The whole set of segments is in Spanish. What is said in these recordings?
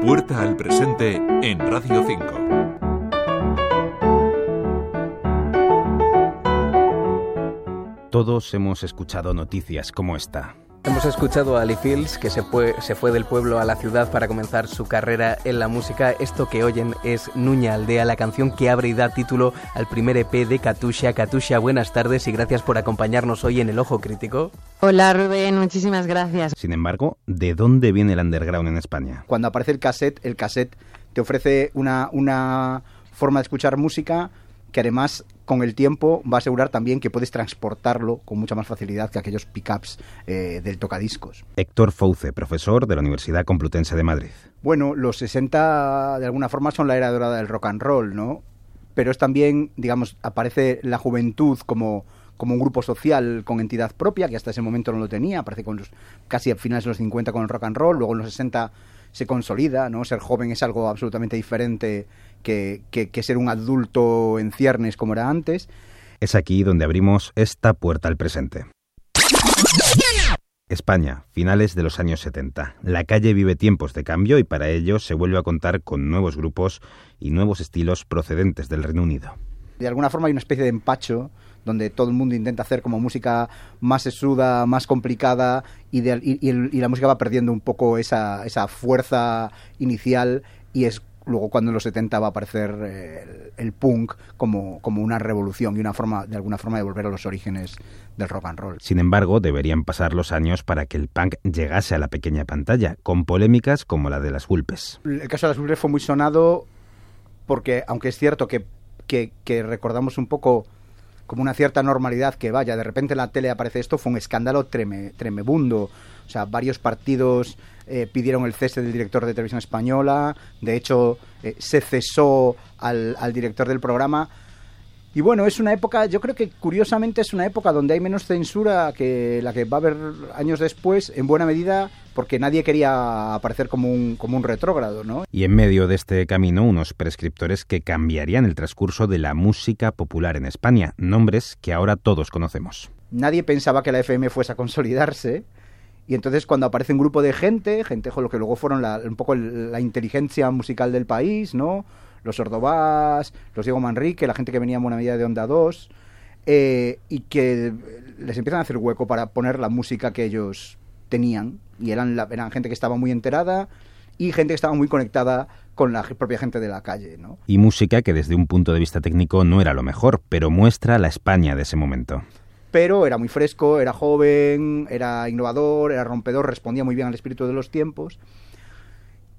Puerta al presente en Radio 5. Todos hemos escuchado noticias como esta. Hemos escuchado a Ali Fields, que se fue, se fue del pueblo a la ciudad para comenzar su carrera en la música. Esto que oyen es Nuña Aldea, la canción que abre y da título al primer EP de Katusha. Katusha, buenas tardes y gracias por acompañarnos hoy en El Ojo Crítico. Hola Rubén, muchísimas gracias. Sin embargo, ¿de dónde viene el underground en España? Cuando aparece el cassette, el cassette te ofrece una, una forma de escuchar música que además con el tiempo va a asegurar también que puedes transportarlo con mucha más facilidad que aquellos pickups eh, del tocadiscos. Héctor Fouce, profesor de la Universidad Complutense de Madrid. Bueno, los 60 de alguna forma son la era dorada del rock and roll, ¿no? Pero es también, digamos, aparece la juventud como, como un grupo social con entidad propia, que hasta ese momento no lo tenía, aparece con los, casi a finales de los 50 con el rock and roll, luego en los 60 se consolida, ¿no? Ser joven es algo absolutamente diferente que, que, ser un adulto en ciernes como era antes. Es aquí donde abrimos esta puerta al presente. España, finales de los años 70. La calle vive tiempos de cambio y para ello se vuelve a contar con nuevos grupos y nuevos estilos procedentes del Reino Unido. De alguna forma hay una especie de empacho donde todo el mundo intenta hacer como música más sesuda, más complicada y, y, la música va perdiendo un poco esa, esa fuerza inicial y es luego cuando en los 70 va a aparecer eh, el, punk como, como una revolución y una forma de alguna forma de volver a los orígenes del rock and roll. Sin embargo, deberían pasar los años para que el punk llegase a la pequeña pantalla, con polémicas como la de las Vulpes. El caso de las Vulpes fue muy sonado porque, aunque es cierto que, que recordamos un poco como una cierta normalidad que vaya, de repente en la tele aparece esto, fue un escándalo treme, tremebundo. O sea, varios partidos eh, pidieron el cese del director de televisión española, de hecho eh, se cesó al, al director del programa y bueno, es una época, yo creo que curiosamente es una época donde hay menos censura que la que va a haber años después, en buena medida porque nadie quería aparecer como un, como un retrógrado, ¿no? Y en medio de este camino, unos prescriptores que cambiarían el transcurso de la música popular en España, nombres que ahora todos conocemos. Nadie pensaba que la FM fuese a consolidarse, y entonces cuando aparece un grupo de gente, gente con lo que luego fueron un poco la inteligencia musical del país, ¿no? Los Ordovás, los Diego Manrique, la gente que venía en buena medida de Onda 2, eh, y que les empiezan a hacer hueco para poner la música que ellos tenían, y eran, la, eran gente que estaba muy enterada y gente que estaba muy conectada con la propia gente de la calle. ¿no? Y música que desde un punto de vista técnico no era lo mejor, pero muestra la España de ese momento pero era muy fresco, era joven, era innovador, era rompedor, respondía muy bien al espíritu de los tiempos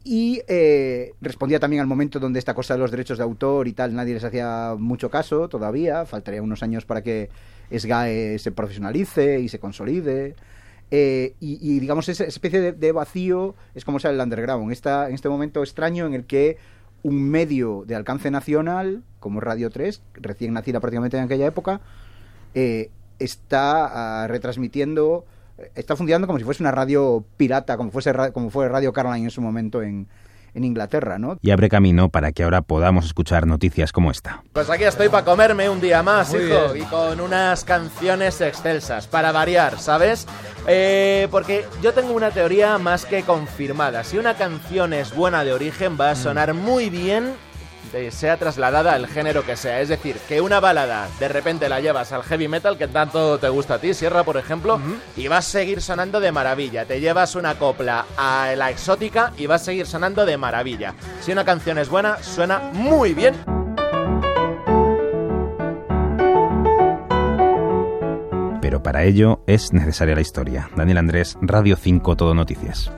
y eh, respondía también al momento donde esta cosa de los derechos de autor y tal, nadie les hacía mucho caso todavía, faltaría unos años para que SGAE se profesionalice y se consolide. Eh, y, digamos, esa especie de, vacío es como sale el underground, Está en este momento extraño en el que un medio de alcance nacional, como Radio 3, recién nacida prácticamente en aquella época, eh, está ah, retransmitiendo está funcionando como si fuese una radio pirata, como, fuese, como fue Radio Caroline en su momento en, en Inglaterra, ¿no? Y abre camino para que ahora podamos escuchar noticias como esta. Pues aquí estoy para comerme un día más, hijo, y con unas canciones excelsas, para variar, ¿sabes? Eh, porque yo tengo una teoría más que confirmada. Si una canción es buena de origen, va a sonar muy bien sea trasladada al género que sea. Es decir, que una balada de repente la llevas al heavy metal, que tanto te gusta a ti, Sierra, por ejemplo, y vas a seguir sonando de maravilla. Te llevas una copla a la exótica y vas a seguir sonando de maravilla. Si una canción es buena, suena muy bien. Pero para ello es necesaria la historia. Daniel Andrés, Radio 5 Todo Noticias.